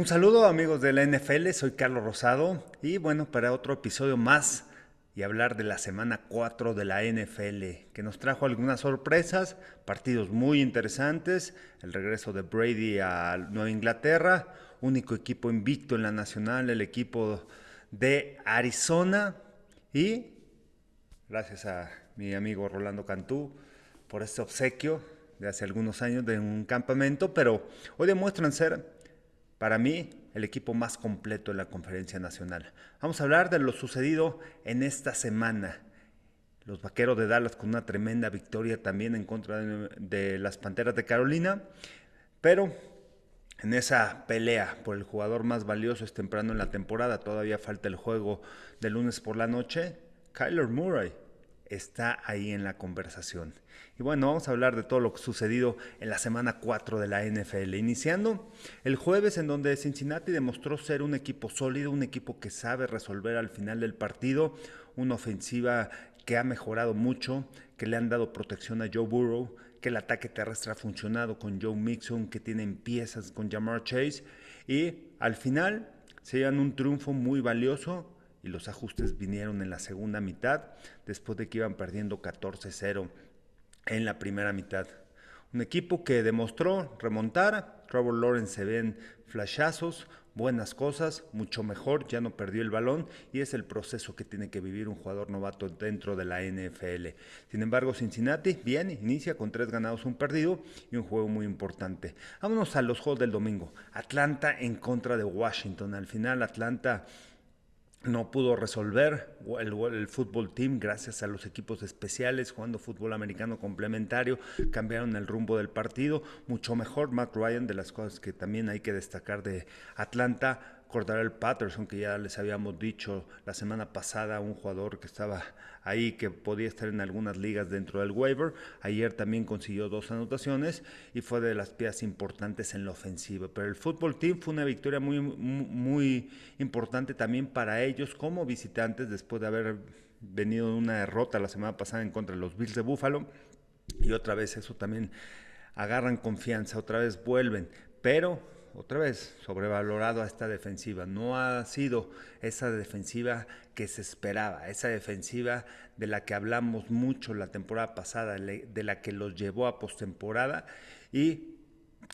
Un saludo amigos de la NFL, soy Carlos Rosado y bueno, para otro episodio más y hablar de la semana 4 de la NFL, que nos trajo algunas sorpresas, partidos muy interesantes, el regreso de Brady a Nueva Inglaterra, único equipo invicto en la nacional, el equipo de Arizona y gracias a mi amigo Rolando Cantú por este obsequio de hace algunos años de un campamento, pero hoy demuestran ser para mí, el equipo más completo en la conferencia nacional. Vamos a hablar de lo sucedido en esta semana. Los Vaqueros de Dallas con una tremenda victoria también en contra de, las Panteras de Carolina, pero en esa pelea por el jugador más valioso es temprano en la temporada, todavía falta el juego de lunes por la noche, Kyler Murray está ahí en la conversación. Y bueno, vamos a hablar de todo lo sucedido en la semana 4 de la NFL, iniciando el jueves en donde Cincinnati demostró ser un equipo sólido, un equipo que sabe resolver al final del partido, una ofensiva que ha mejorado mucho, que le han dado protección a Joe Burrow, que el ataque terrestre ha funcionado con Joe Mixon, que tienen piezas con Jamar Chase y al final se llevan un triunfo muy valioso y los ajustes vinieron en la segunda mitad, después de que iban perdiendo 14-0 en la primera mitad. Un equipo que demostró remontar, Trevor Lawrence se ven flashazos, buenas cosas, mucho mejor, ya no perdió el balón y es el proceso que tiene que vivir un jugador novato dentro de la NFL. Sin embargo, Cincinnati, bien, inicia con tres ganados, un perdido y un juego muy importante. Vámonos a los juegos del domingo. Atlanta en contra de Washington. Al final, Atlanta no pudo resolver el, fútbol team gracias a los equipos especiales jugando fútbol americano complementario cambiaron el rumbo del partido. Mucho mejor Matt Ryan de las cosas que también hay que destacar de Atlanta el Patterson, que ya les habíamos dicho la semana pasada, un jugador que estaba ahí, que podía estar en algunas ligas dentro del waiver. Ayer también consiguió dos anotaciones y fue de las piezas importantes en la ofensiva. Pero el fútbol team fue una victoria muy, muy importante también para ellos como visitantes después de haber venido de una derrota la semana pasada en contra de los Bills de Buffalo. Y otra vez eso también agarran confianza, otra vez vuelven. Pero otra vez, sobrevalorado a esta defensiva. No ha sido esa defensiva que se esperaba, esa defensiva de la que hablamos mucho la temporada pasada, de la que los llevó a postemporada y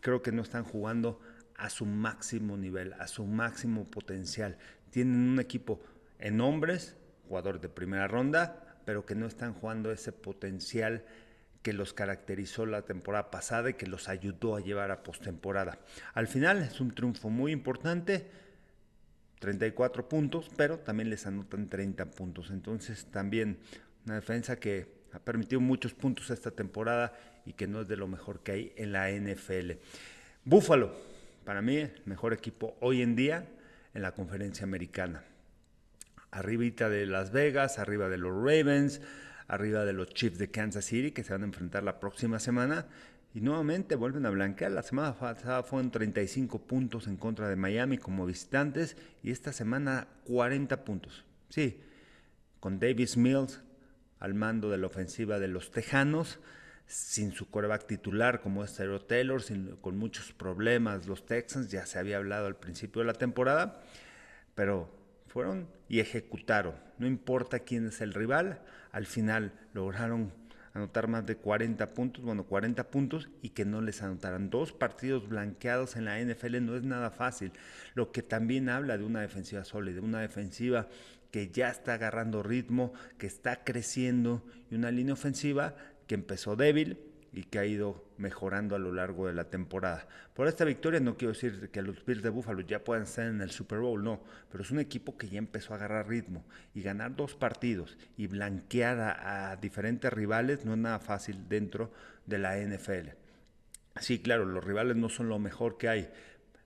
creo que no están jugando a su máximo nivel, a su máximo potencial. Tienen un equipo en hombres, jugador de primera ronda, pero que no están jugando ese potencial que los caracterizó la temporada pasada y que los ayudó a llevar a postemporada. Al final es un triunfo muy importante, 34 puntos, pero también les anotan 30 puntos. Entonces también una defensa que ha permitido muchos puntos esta temporada y que no es de lo mejor que hay en la NFL. Búfalo, para mí, mejor equipo hoy en día en la conferencia americana. Arribita de Las Vegas, arriba de los Ravens, arriba de los Chiefs de Kansas City que se van a enfrentar la próxima semana. Y nuevamente vuelven a blanquear. La semana pasada fueron 35 puntos en contra de Miami como visitantes y esta semana 40 puntos. Sí, con Davis Mills al mando de la ofensiva de los Tejanos, sin su coreback titular como es Taylor, con muchos problemas los Texans, ya se había hablado al principio de la temporada, pero fueron y ejecutaron. No importa quién es el rival, al final lograron anotar más de 40 puntos, bueno, 40 puntos y que no les anotaran. Dos partidos blanqueados en la NFL no es nada fácil, lo que también habla de una defensiva sólida, una defensiva que ya está agarrando ritmo, que está creciendo y una línea ofensiva que empezó débil, y que ha ido mejorando a lo largo de la temporada. Por esta victoria no quiero decir que los Bills de Buffalo ya puedan estar en el Super Bowl, no, pero es un equipo que ya empezó a agarrar ritmo y ganar dos partidos y blanquear a, diferentes rivales no es nada fácil dentro de la NFL. Sí, claro, los rivales no son lo mejor que hay,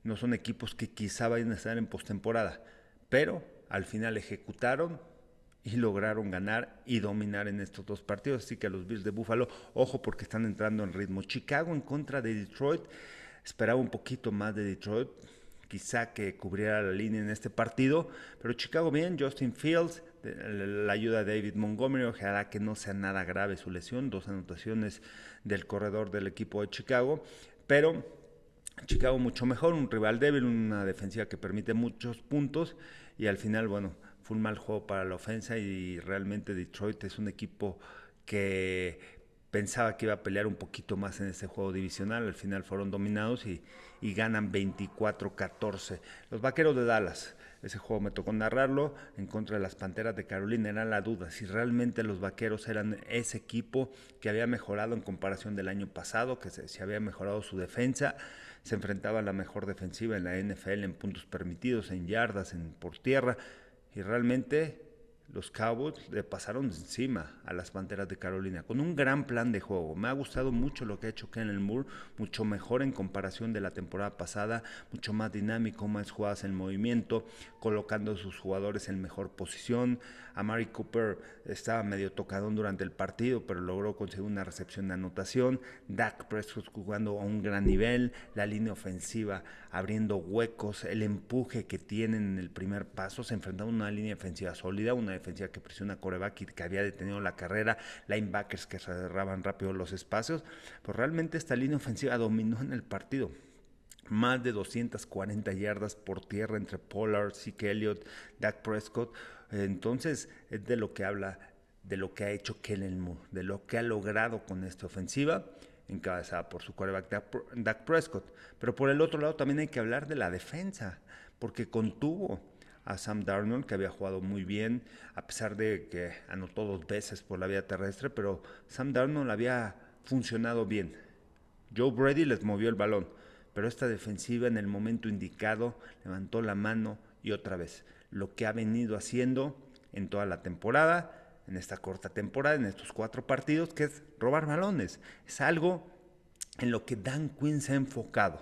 no son equipos que quizá vayan a estar en postemporada, pero al final ejecutaron, y lograron ganar y dominar en estos dos partidos. Así que los Bills de Buffalo, ojo porque están entrando en ritmo. Chicago en contra de Detroit, esperaba un poquito más de Detroit, quizá que cubriera la línea en este partido, pero Chicago bien, Justin Fields, la ayuda de David Montgomery, ojalá que no sea nada grave su lesión, dos anotaciones del corredor del equipo de Chicago, pero Chicago mucho mejor, un rival débil, una defensiva que permite muchos puntos y al final, bueno, fue un mal juego para la ofensa y realmente Detroit es un equipo que pensaba que iba a pelear un poquito más en ese juego divisional, al final fueron dominados y, y ganan 24-14. Los Vaqueros de Dallas, ese juego me tocó narrarlo en contra de las Panteras de Carolina. Era la duda si realmente los Vaqueros eran ese equipo que había mejorado en comparación del año pasado, que se, había mejorado su defensa. Se enfrentaba a la mejor defensiva en la NFL en puntos permitidos, en yardas, en por tierra. Y realmente los Cowboys le pasaron encima a las Panteras de Carolina con un gran plan de juego. Me ha gustado mucho lo que ha hecho Kenneth Moore, mucho mejor en comparación de la temporada pasada, mucho más dinámico, más jugadas en movimiento, colocando a sus jugadores en mejor posición. A Mari Cooper estaba medio tocadón durante el partido, pero logró conseguir una recepción de anotación. Dak Prescott jugando a un gran nivel, la línea ofensiva abriendo huecos, el empuje que tienen en el primer paso, se enfrentaron a una línea ofensiva sólida, una defensiva que presiona a coreback que había detenido la carrera, linebackers que cerraban rápido los espacios, pues realmente esta línea ofensiva dominó en el partido. Más de 240 yardas por tierra entre Pollard, Zeke Elliott, Dak Prescott. Entonces, es de lo que habla, de lo que ha hecho Kellen Moore, de lo que ha logrado con esta ofensiva, encabezada por su quarterback Dak Prescott. Pero por el otro lado también hay que hablar de la defensa, porque contuvo a Sam Darnold, que había jugado muy bien, a pesar de que anotó dos veces por la vía terrestre, pero Sam Darnold había funcionado bien. Joe Brady les movió el balón, pero esta defensiva en el momento indicado levantó la mano y otra vez, lo que ha venido haciendo en toda la temporada, en esta corta temporada, en estos cuatro partidos, que es robar balones. Es algo en lo que Dan Quinn se ha enfocado.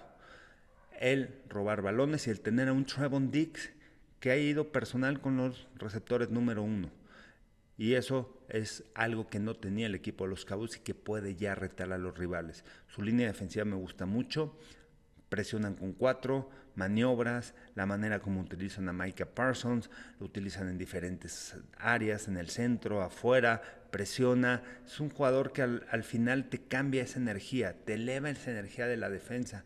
El robar balones y el tener a un Trevon Dix que ha ido personal con los receptores número uno. Y eso es algo que no tenía el equipo de los Cabos y que puede ya retar a los rivales. Su línea defensiva me gusta mucho. Presionan con cuatro, maniobras, la manera como utilizan a Micah Parsons, lo utilizan en diferentes áreas, en el centro, afuera, presiona. Es un jugador que al, al final te cambia esa energía, te eleva esa energía de la defensa.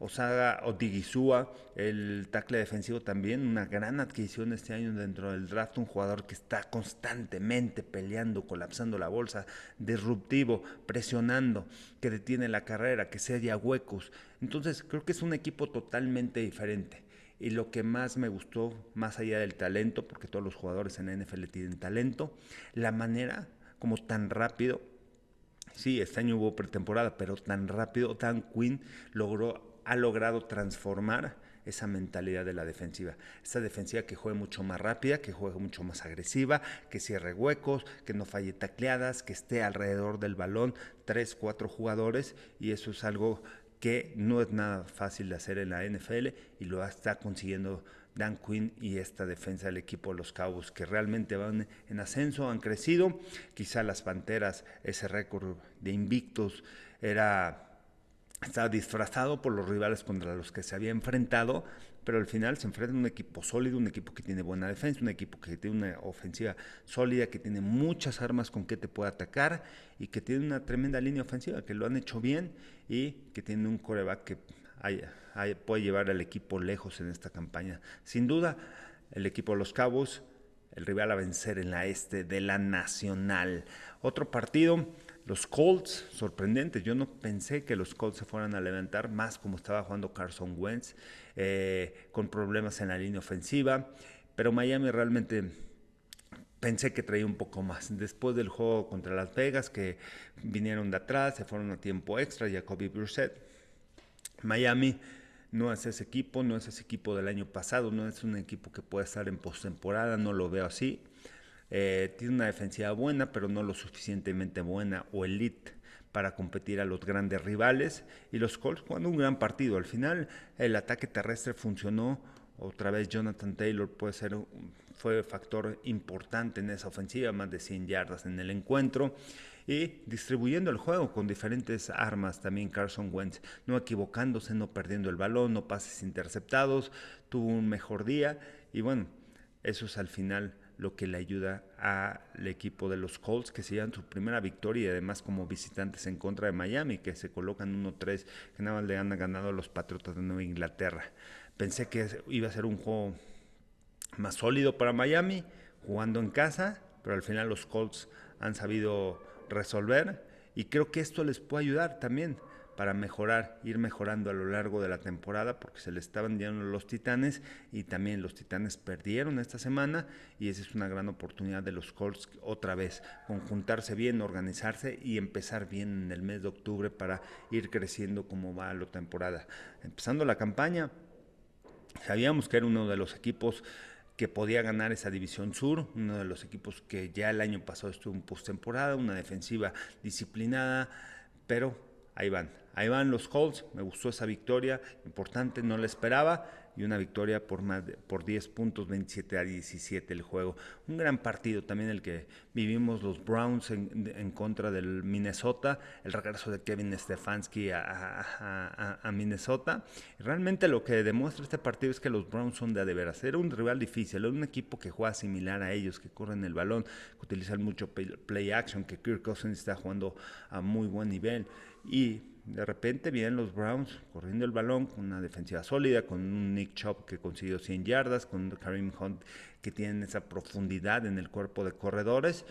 Osaga Odigizua, el tackle defensivo también, una gran adquisición este año dentro del draft, un jugador que está constantemente peleando, colapsando la bolsa, disruptivo, presionando, que detiene la carrera, que sella huecos. Entonces creo que es un equipo totalmente diferente. Y lo que más me gustó, más allá del talento, porque todos los jugadores en la NFL tienen talento, la manera como tan rápido Sí, este año hubo pretemporada, pero tan rápido, tan Quinn logró ha logrado transformar esa mentalidad de la defensiva. Esta defensiva que juegue mucho más rápida, que juegue mucho más agresiva, que cierre huecos, que no falle tacleadas, que esté alrededor del balón tres, cuatro jugadores y eso es algo que no es nada fácil de hacer en la NFL y lo está consiguiendo Dan Quinn y esta defensa del equipo de los Cabos que realmente van en ascenso, han crecido. Quizá las Panteras, ese récord de invictos era estaba disfrazado por los rivales contra los que se había enfrentado, pero al final se enfrenta a un equipo sólido, un equipo que tiene buena defensa, un equipo que tiene una ofensiva sólida, que tiene muchas armas con que te puede atacar y que tiene una tremenda línea ofensiva, que lo han hecho bien y que tiene un coreback que puede llevar al equipo lejos en esta campaña. Sin duda, el equipo de los Cabos, el rival a vencer en la este de la Nacional. Otro partido los Colts, sorprendentes. Yo no pensé que los Colts se fueran a levantar más como estaba jugando Carson Wentz, eh, con problemas en la línea ofensiva. Pero Miami realmente pensé que traía un poco más. Después del juego contra Las Vegas, que vinieron de atrás, se fueron a tiempo extra, Jacoby Brissett. Miami no es ese equipo, no es ese equipo del año pasado, no es un equipo que puede estar en postemporada, no lo veo así. Eh, tiene una defensiva buena, pero no lo suficientemente buena o elite para competir a los grandes rivales. Y los Colts jugando un gran partido. Al final el ataque terrestre funcionó. Otra vez Jonathan Taylor puede ser, fue factor importante en esa ofensiva, más de 100 yardas en el encuentro. Y distribuyendo el juego con diferentes armas también Carson Wentz, no equivocándose, no perdiendo el balón, no pases interceptados, tuvo un mejor día. Y bueno, eso es al final lo que le ayuda al equipo de los Colts que se llevan su primera victoria y además como visitantes en contra de Miami, que se colocan 1-3, que nada más le han ganado a los Patriotas de Nueva Inglaterra. Pensé que iba a ser un juego más sólido para Miami, jugando en casa, pero al final los Colts han sabido resolver y creo que esto les puede ayudar también para mejorar, ir mejorando a lo largo de la temporada, porque se le estaban dando los Titanes y también los Titanes perdieron esta semana y esa es una gran oportunidad de los Colts otra vez, conjuntarse bien, organizarse y empezar bien en el mes de octubre para ir creciendo como va la temporada. Empezando la campaña, sabíamos que era uno de los equipos que podía ganar esa división sur, uno de los equipos que ya el año pasado estuvo en postemporada, una defensiva disciplinada, pero ahí van, ahí van los Colts, me gustó esa victoria, importante, no la esperaba, y una victoria por, más por 10 puntos, 27 a 17 el juego. Un gran partido también el que vivimos los Browns en, contra del Minnesota, el regreso de Kevin Stefanski a, a, Minnesota. Realmente lo que demuestra este partido es que los Browns son de, de veras. Era un rival difícil, era un equipo que juega similar a ellos, que corren el balón, que utilizan mucho play action, que Kirk Cousins está jugando a muy buen nivel. Y de repente vienen los Browns corriendo el balón con una defensiva sólida, con un Nick Chubb que consiguió 100 yardas, con Karim Hunt que tiene esa profundidad en el cuerpo de corredores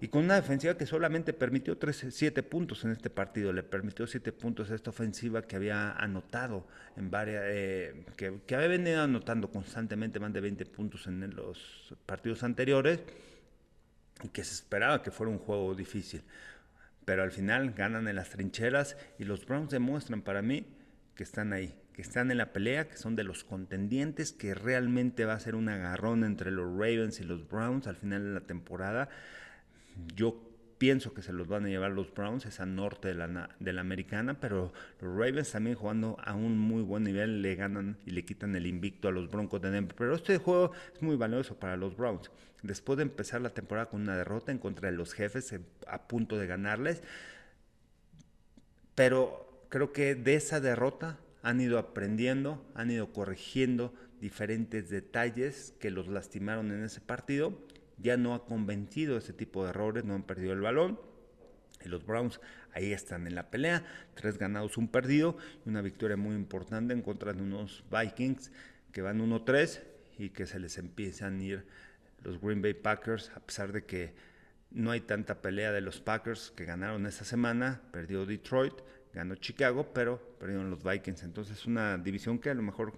y con una defensiva que solamente permitió 7 puntos en este partido, le permitió 7 puntos a esta ofensiva que había anotado en varias, eh, que, que, había venido anotando constantemente más de 20 puntos en los partidos anteriores y que se esperaba que fuera un juego difícil pero al final ganan en las trincheras y los Browns demuestran para mí que están ahí, que están en la pelea, que son de los contendientes, que realmente va a ser un agarrón entre los Ravens y los Browns al final de la temporada. Yo pienso que se los van a llevar los Browns, esa norte de la, de la americana, pero los Ravens también jugando a un muy buen nivel le ganan y le quitan el invicto a los Broncos de Denver. Pero este juego es muy valioso para los Browns. Después de empezar la temporada con una derrota en contra de los jefes, eh, a punto de ganarles, pero creo que de esa derrota han ido aprendiendo, han ido corrigiendo diferentes detalles que los lastimaron en ese partido ya no ha convencido ese tipo de errores, no han perdido el balón. Y los Browns ahí están en la pelea, tres ganados, un perdido y una victoria muy importante en contra de unos Vikings que van 1-3 y que se les empiezan a ir los Green Bay Packers, a pesar de que no hay tanta pelea de los Packers que ganaron esta semana, perdió Detroit, ganó Chicago, pero perdieron los Vikings. Entonces una división que a lo mejor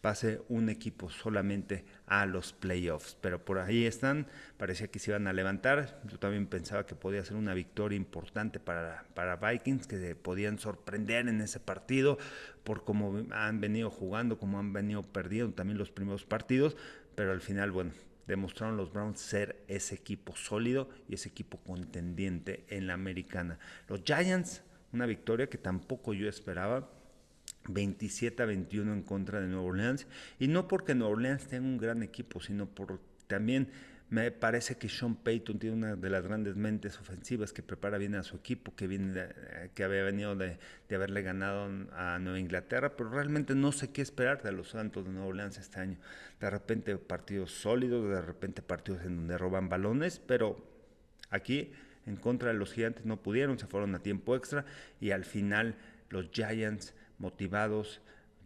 pase un equipo solamente a los playoffs. Pero por ahí están, parecía que se iban a levantar. Yo también pensaba que podía ser una victoria importante para, para Vikings, que podían sorprender en ese partido por cómo han venido jugando, cómo han venido perdiendo también los primeros partidos. Pero al final, bueno, demostraron los Browns ser ese equipo sólido y ese equipo contendiente en la americana. Los Giants, una victoria que tampoco yo esperaba 27 a 21 en contra de Nueva Orleans. Y no porque Nueva Orleans tenga un gran equipo, sino por también me parece que Sean Payton tiene una de las grandes mentes ofensivas que prepara bien a su equipo, que, viene que había venido de, de, haberle ganado a Nueva Inglaterra, pero realmente no sé qué esperar de los Santos de Nueva Orleans este año. De repente partidos sólidos, de repente partidos en donde roban balones, pero aquí en contra de los gigantes no pudieron, se fueron a tiempo extra y al final los Giants motivados,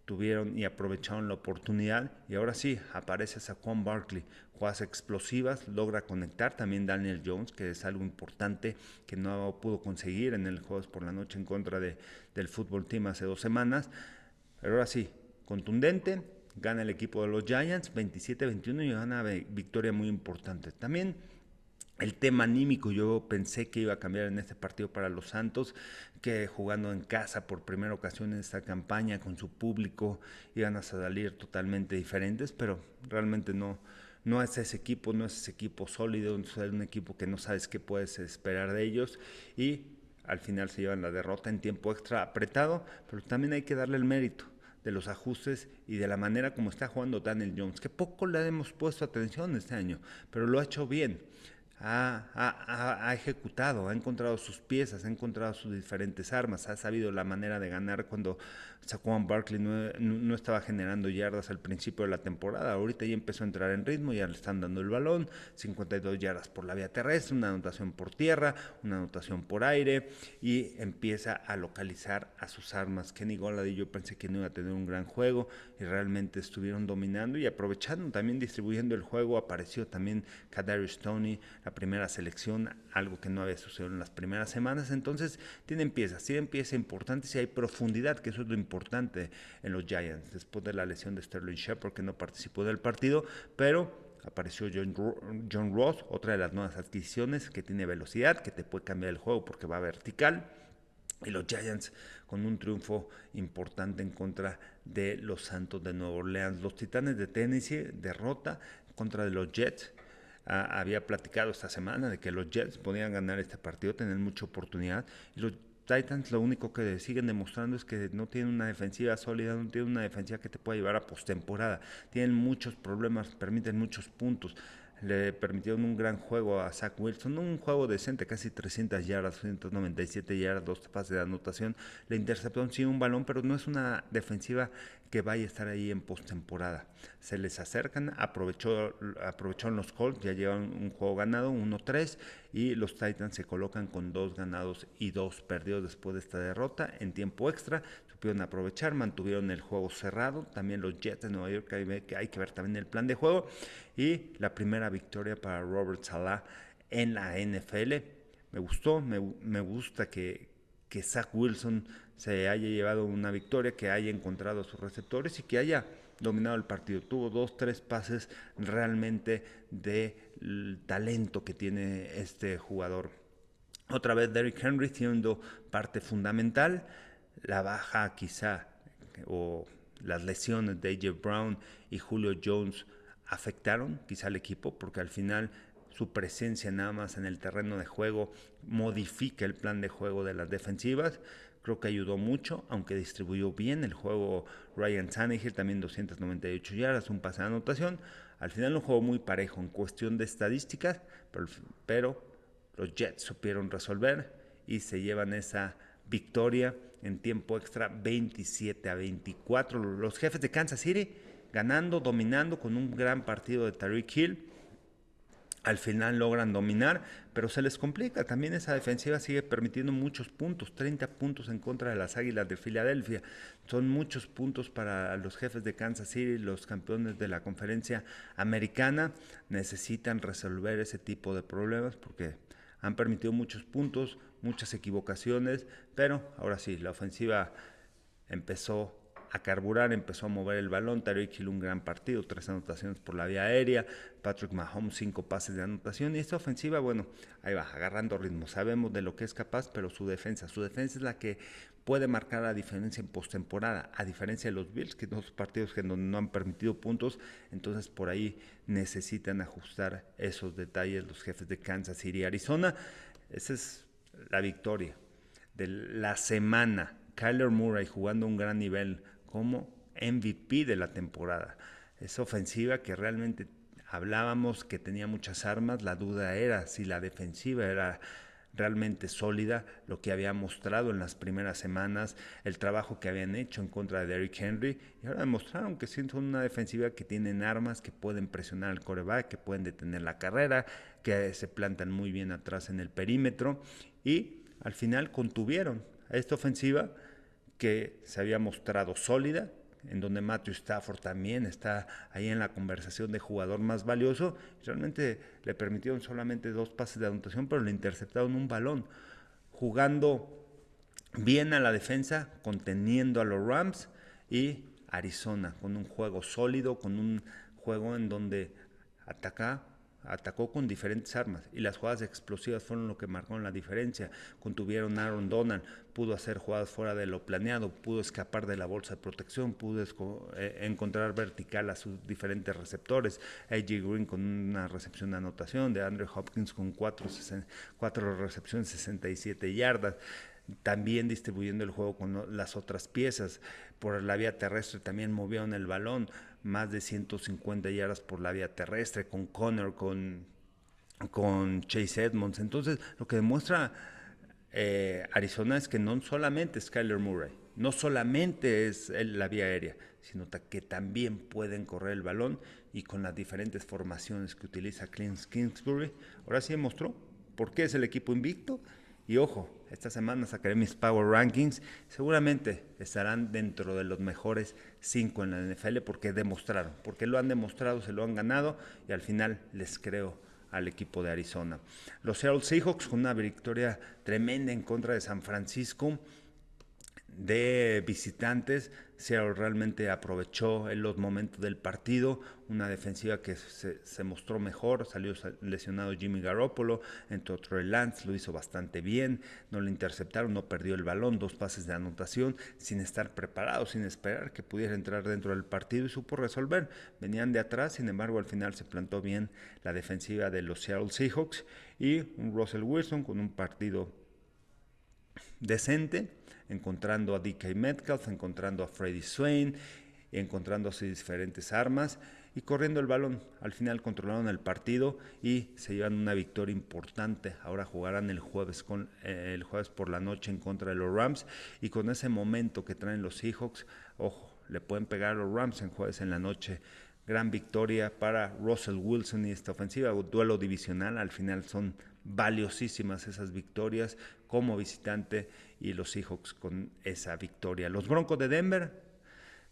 tuvieron y aprovecharon la oportunidad y ahora sí, aparece Saquon Barkley, jugadas explosivas, logra conectar también Daniel Jones, que es algo importante que no pudo conseguir en el Juegos por la Noche en contra de, del fútbol team hace dos semanas, pero ahora sí, contundente, gana el equipo de los Giants 27-21 y gana victoria muy importante. También el tema anímico, yo pensé que iba a cambiar en este partido para los Santos, que jugando en casa por primera ocasión en esta campaña con su público iban a salir totalmente diferentes, pero realmente no, no es ese equipo, no es ese equipo sólido, es un equipo que no sabes qué puedes esperar de ellos y al final se llevan la derrota en tiempo extra apretado, pero también hay que darle el mérito de los ajustes y de la manera como está jugando Daniel Jones, que poco le hemos puesto atención este año, pero lo ha hecho bien ha, ejecutado, ha encontrado sus piezas, ha encontrado sus diferentes armas, ha sabido la manera de ganar cuando Saquon Barkley no, estaba generando yardas al principio de la temporada. Ahorita ya empezó a entrar en ritmo, ya le están dando el balón, 52 yardas por la vía terrestre, una anotación por tierra, una anotación por aire y empieza a localizar a sus armas. Kenny Golladay yo pensé que no iba a tener un gran juego y realmente estuvieron dominando y aprovechando, también distribuyendo el juego. Apareció también Kadarius Stoney, la primera selección, algo que no había sucedido en las primeras semanas. Entonces tienen piezas, tienen piezas importantes y hay profundidad, que eso es lo importante en los Giants, después de la lesión de Sterling Shepard, que no participó del partido, pero apareció John, John Ross, otra de las nuevas adquisiciones que tiene velocidad, que te puede cambiar el juego porque va vertical. Y los Giants con un triunfo importante en contra de los Santos de Nueva Orleans. Los Titanes de Tennessee derrota contra de los Jets había platicado esta semana de que los Jets podían ganar este partido, tener mucha oportunidad. Y los Titans lo único que siguen demostrando es que no tienen una defensiva sólida, no tienen una defensiva que te pueda llevar a postemporada. Tienen muchos problemas, permiten muchos puntos le permitieron un gran juego a Zach Wilson, un juego decente, casi 300 yardas, 197 yardas, dos pases de anotación. Le interceptaron sí un balón, pero no es una defensiva que vaya a estar ahí en postemporada. Se les acercan, aprovechó, aprovecharon los Colts, ya llevan un juego ganado, 1-3, y los Titans se colocan con dos ganados y dos perdidos después de esta derrota en tiempo extra. Supieron aprovechar, mantuvieron el juego cerrado. También los Jets de Nueva York, que hay que ver también el plan de juego. Y la primera victoria para Robert Salah en la NFL. Me gustó, me, me gusta que, que Zach Wilson se haya llevado una victoria, que haya encontrado a sus receptores y que haya dominado el partido. Tuvo dos, tres pases realmente de talento que tiene este jugador. Otra vez Derrick Henry siendo parte fundamental. La baja quizá o las lesiones de AJ Brown y Julio Jones afectaron quizá al equipo porque al final su presencia nada más en el terreno de juego modifica el plan de juego de las defensivas. Creo que ayudó mucho, aunque distribuyó bien el juego Ryan Tannehill, también 298 yardas, un pase de anotación. Al final un juego muy parejo en cuestión de estadísticas, pero, pero los Jets supieron resolver y se llevan esa victoria en tiempo extra 27 a 24. Los jefes de Kansas City ganando, dominando con un gran partido de Tariq Hill al final logran dominar, pero se les complica. También esa defensiva sigue permitiendo muchos puntos, 30 puntos en contra de las Águilas de Filadelfia. Son muchos puntos para los jefes de Kansas City, los campeones de la conferencia americana. Necesitan resolver ese tipo de problemas porque han permitido muchos puntos, muchas equivocaciones, pero ahora sí, la ofensiva empezó a carburar, empezó a mover el balón. Tariq Hill un gran partido, tres anotaciones por la vía aérea. Patrick Mahomes cinco pases de anotación. Y esta ofensiva, bueno, ahí va, agarrando ritmo. Sabemos de lo que es capaz, pero su defensa, su defensa es la que puede marcar la diferencia en postemporada, a diferencia de los Bills, que dos partidos que no, no han permitido puntos, entonces por ahí necesitan ajustar esos detalles los jefes de Kansas City y Arizona. Esa es la victoria de la semana. Kyler Murray jugando un gran nivel, como MVP de la temporada. Es ofensiva que realmente hablábamos que tenía muchas armas, la duda era si la defensiva era realmente sólida, lo que había mostrado en las primeras semanas, el trabajo que habían hecho en contra de Derrick Henry, y ahora demostraron que son una defensiva que tienen armas, que pueden presionar al coreback, que pueden detener la carrera, que se plantan muy bien atrás en el perímetro, y al final contuvieron a esta ofensiva que se había mostrado sólida, en donde Matthew Stafford también está ahí en la conversación de jugador más valioso. Realmente le permitieron solamente dos pases de anotación, pero le interceptaron un balón, jugando bien a la defensa, conteniendo a los Rams y Arizona, con un juego sólido, con un juego en donde ataca atacó con diferentes armas y las jugadas explosivas fueron lo que marcó la diferencia. Contuvieron a Aaron Donald, pudo hacer jugadas fuera de lo planeado, pudo escapar de la bolsa de protección, pudo eh, encontrar vertical a sus diferentes receptores. AJ Green con una recepción de anotación, de Andrew Hopkins con cuatro, cuatro recepciones, 67 yardas también distribuyendo el juego con las otras piezas. Por la vía terrestre también movieron el balón más de 150 yardas por la vía terrestre, con Connor, con con Chase Edmonds. Entonces, lo que demuestra eh, Arizona es que no solamente es Kyler Murray, no solamente es la vía aérea, sino que también pueden correr el balón y con las diferentes formaciones que utiliza Clint Kingsbury, ahora sí demostró por qué es el equipo invicto. Y ojo, esta semana sacaré mis Power Rankings. Seguramente estarán dentro de los mejores cinco en la NFL porque demostraron, porque lo han demostrado, se lo han ganado y al final les creo al equipo de Arizona. Los Seahawks con una victoria tremenda en contra de San Francisco de visitantes. Seattle realmente aprovechó en los momentos del partido, una defensiva que se, mostró mejor, salió lesionado Jimmy Garoppolo, entró Troy Lance, lo hizo bastante bien, no le interceptaron, no perdió el balón, dos pases de anotación, sin estar preparado, sin esperar que pudiera entrar dentro del partido y supo resolver. Venían de atrás, sin embargo al final se plantó bien la defensiva de los Seattle Seahawks y un Russell Wilson con un partido decente encontrando a DK Metcalf, encontrando a Freddy Swain, encontrando sus diferentes armas y corriendo el balón. Al final controlaron el partido y se llevan una victoria importante. Ahora jugarán el jueves, con, eh, el jueves por la noche en contra de los Rams y con ese momento que traen los Seahawks, ojo, le pueden pegar a los Rams en jueves en la noche. Gran victoria para Russell Wilson y esta ofensiva, duelo divisional. Al final son valiosísimas esas victorias como visitante y los Seahawks con esa victoria. Los Broncos de Denver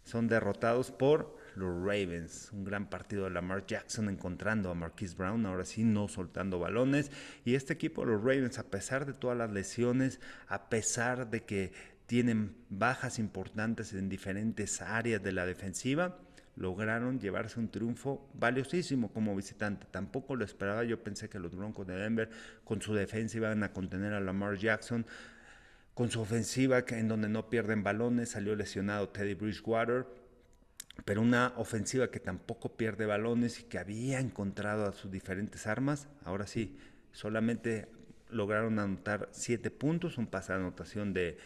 son derrotados por los Ravens. Un gran partido de Lamar Jackson encontrando a Marquise Brown, ahora sí no soltando balones. Y este equipo, los Ravens, a pesar de todas las lesiones, a pesar de que tienen bajas importantes en diferentes áreas de la defensiva, lograron llevarse un triunfo valiosísimo como visitante. Tampoco lo esperaba, yo pensé que los Broncos de Denver con su defensa iban a contener a Lamar Jackson, con su ofensiva en donde no pierden balones, salió lesionado Teddy Bridgewater, pero una ofensiva que tampoco pierde balones y que había encontrado a sus diferentes armas, ahora sí, solamente lograron anotar siete puntos, un pase de anotación de,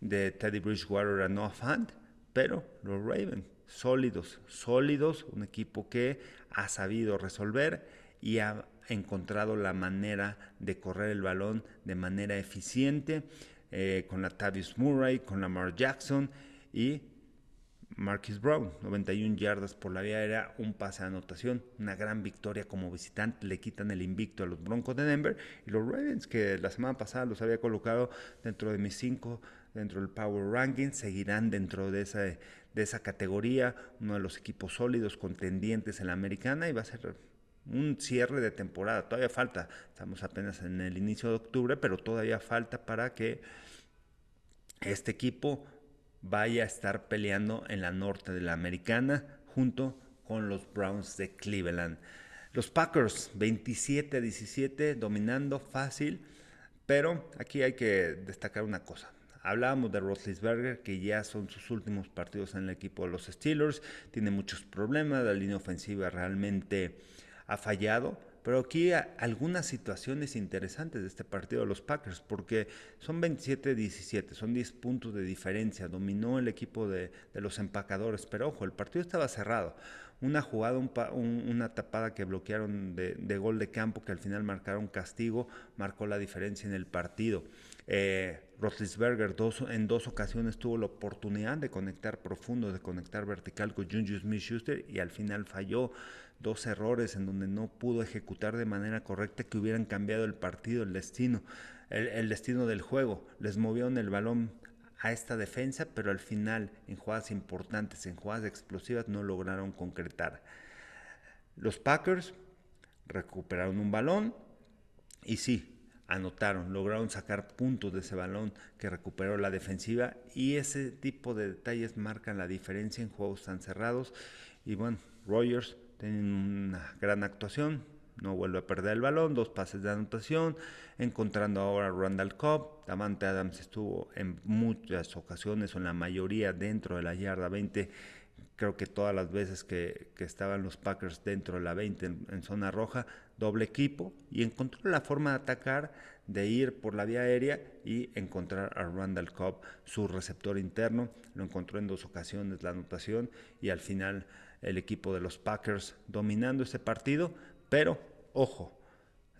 de Teddy Bridgewater a Noah Fant, pero los Ravens sólidos, sólidos, un equipo que ha sabido resolver y ha encontrado la manera de correr el balón de manera eficiente eh, con la Tavis Murray, con Lamar Jackson y Marquis Brown, 91 yardas por la vía aérea, un pase de anotación, una gran victoria como visitante, le quitan el invicto a los Broncos de Denver y los Ravens que la semana pasada los había colocado dentro de mis cinco, dentro del Power Ranking, seguirán dentro de esa de esa categoría, uno de los equipos sólidos, contendientes en la americana y va a ser un cierre de temporada. Todavía falta, estamos apenas en el inicio de octubre, pero todavía falta para que este equipo vaya a estar peleando en la norte de la americana junto con los Browns de Cleveland. Los Packers 27 a 17 dominando fácil, pero aquí hay que destacar una cosa. Hablábamos de Roethlisberger, que ya son sus últimos partidos en el equipo de los Steelers, tiene muchos problemas, la línea ofensiva realmente ha fallado, pero aquí algunas situaciones interesantes de este partido de los Packers, porque son 27-17, son 10 puntos de diferencia, dominó el equipo de, los empacadores, pero ojo, el partido estaba cerrado. Una jugada, una tapada que bloquearon de, de, gol de campo, que al final marcaron castigo, marcó la diferencia en el partido. Eh, Roethlisberger en dos ocasiones tuvo la oportunidad de conectar profundo, de conectar vertical con Juju Smith-Schuster y al final falló dos errores en donde no pudo ejecutar de manera correcta que hubieran cambiado el partido, el destino, el, destino del juego. Les movieron el balón a esta defensa, pero al final en jugadas importantes, en jugadas explosivas no lograron concretar. Los Packers recuperaron un balón y sí, anotaron, lograron sacar puntos de ese balón que recuperó la defensiva y ese tipo de detalles marcan la diferencia en juegos tan cerrados. Y bueno, Rogers tiene una gran actuación, no vuelve a perder el balón, dos pases de anotación, encontrando ahora a Randall Cobb. Davante Adams estuvo en muchas ocasiones o en la mayoría dentro de la yarda 20 creo que todas las veces que, estaban los Packers dentro de la 20 en, zona roja, doble equipo y encontró la forma de atacar, de ir por la vía aérea y encontrar a Randall Cobb, su receptor interno. Lo encontró en dos ocasiones la anotación y al final el equipo de los Packers dominando ese partido, pero ojo,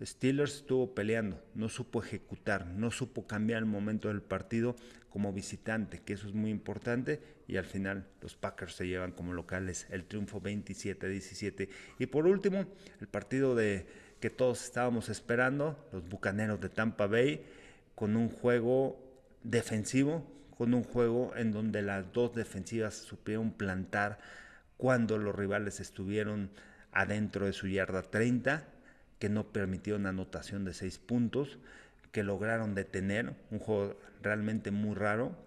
Steelers estuvo peleando, no supo ejecutar, no supo cambiar el momento del partido como visitante, que eso es muy importante, y al final los Packers se llevan como locales el triunfo 27-17. Y por último, el partido de que todos estábamos esperando, los Bucaneros de Tampa Bay, con un juego defensivo, con un juego en donde las dos defensivas supieron plantar cuando los rivales estuvieron adentro de su yarda 30, que no permitieron anotación de 6 puntos, que lograron detener, un juego realmente muy raro,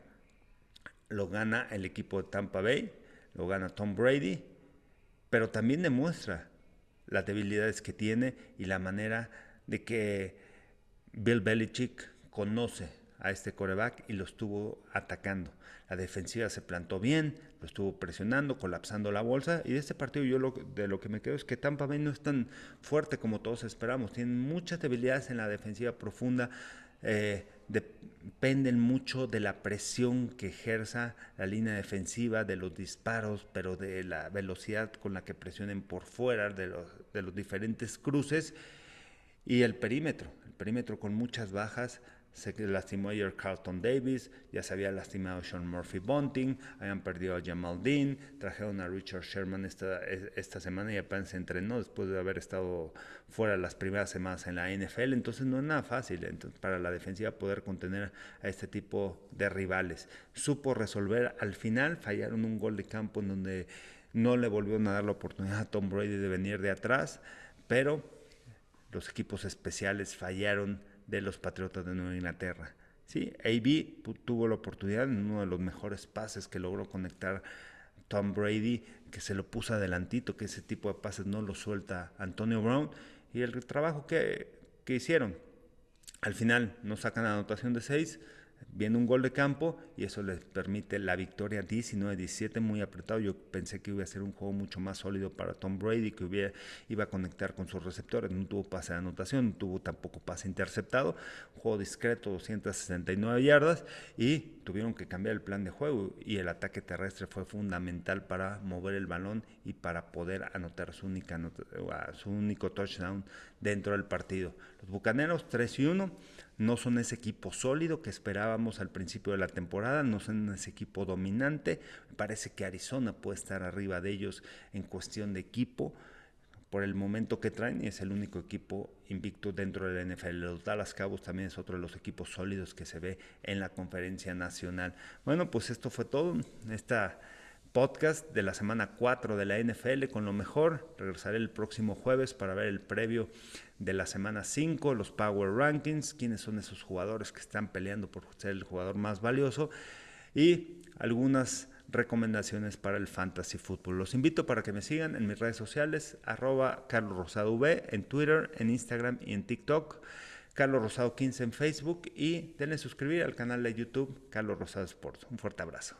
lo gana el equipo de Tampa Bay, lo gana Tom Brady, pero también demuestra las debilidades que tiene y la manera de que Bill Belichick conoce a este coreback y lo estuvo atacando. La defensiva se plantó bien, lo estuvo presionando, colapsando la bolsa. Y de este partido yo de lo que me quedo es que Tampa Bay no es tan fuerte como todos esperamos. Tienen muchas debilidades en la defensiva profunda. Eh, dependen mucho de la presión que ejerza la línea defensiva, de los disparos, pero de la velocidad con la que presionen por fuera de los, de los diferentes cruces y el perímetro, el perímetro con muchas bajas se lastimó ayer Carlton Davis, ya se había lastimado Sean Murphy Bunting, habían perdido a Jamal Dean, trajeron a Richard Sherman esta, esta semana y apenas se entrenó después de haber estado fuera las primeras semanas en la NFL, entonces no es nada fácil para la defensiva poder contener a este tipo de rivales. Supo resolver, al final fallaron un gol de campo en donde no le volvieron a dar la oportunidad a Tom Brady de venir de atrás, pero los equipos especiales fallaron de los Patriotas de Nueva Inglaterra. Sí, AB tuvo la oportunidad en uno de los mejores pases que logró conectar Tom Brady, que se lo puso adelantito, que ese tipo de pases no lo suelta Antonio Brown, y el trabajo que, que hicieron. Al final nos sacan la anotación de 6, viene un gol de campo y eso les permite la victoria 19-17 muy apretado. Yo pensé que iba a ser un juego mucho más sólido para Tom Brady, que hubiera, iba a conectar con sus receptores. No tuvo pase de anotación, no tuvo tampoco pase interceptado. Juego discreto, 269 yardas y tuvieron que cambiar el plan de juego y el ataque terrestre fue fundamental para mover el balón y para poder anotar su, única, su único touchdown dentro del partido. Los Bucaneros 3 y 1 no son ese equipo sólido que esperábamos al principio de la temporada, no son ese equipo dominante. Me parece que Arizona puede estar arriba de ellos en cuestión de equipo por el momento que traen y es el único equipo invicto dentro de la NFL. Los Dallas Cowboys también es otro de los equipos sólidos que se ve en la conferencia nacional. Bueno, pues esto fue todo. Esta podcast de la semana 4 de la NFL con lo mejor. Regresaré el próximo jueves para ver el previo de la semana 5, los Power Rankings, quiénes son esos jugadores que están peleando por ser el jugador más valioso y algunas recomendaciones para el fantasy fútbol. Los invito para que me sigan en mis redes sociales, arroba Carlos Rosado v, en Twitter, en Instagram y en TikTok. Carlos Rosado 15 en Facebook y denle suscribir al canal de YouTube Carlos Rosado Sports. Un fuerte abrazo.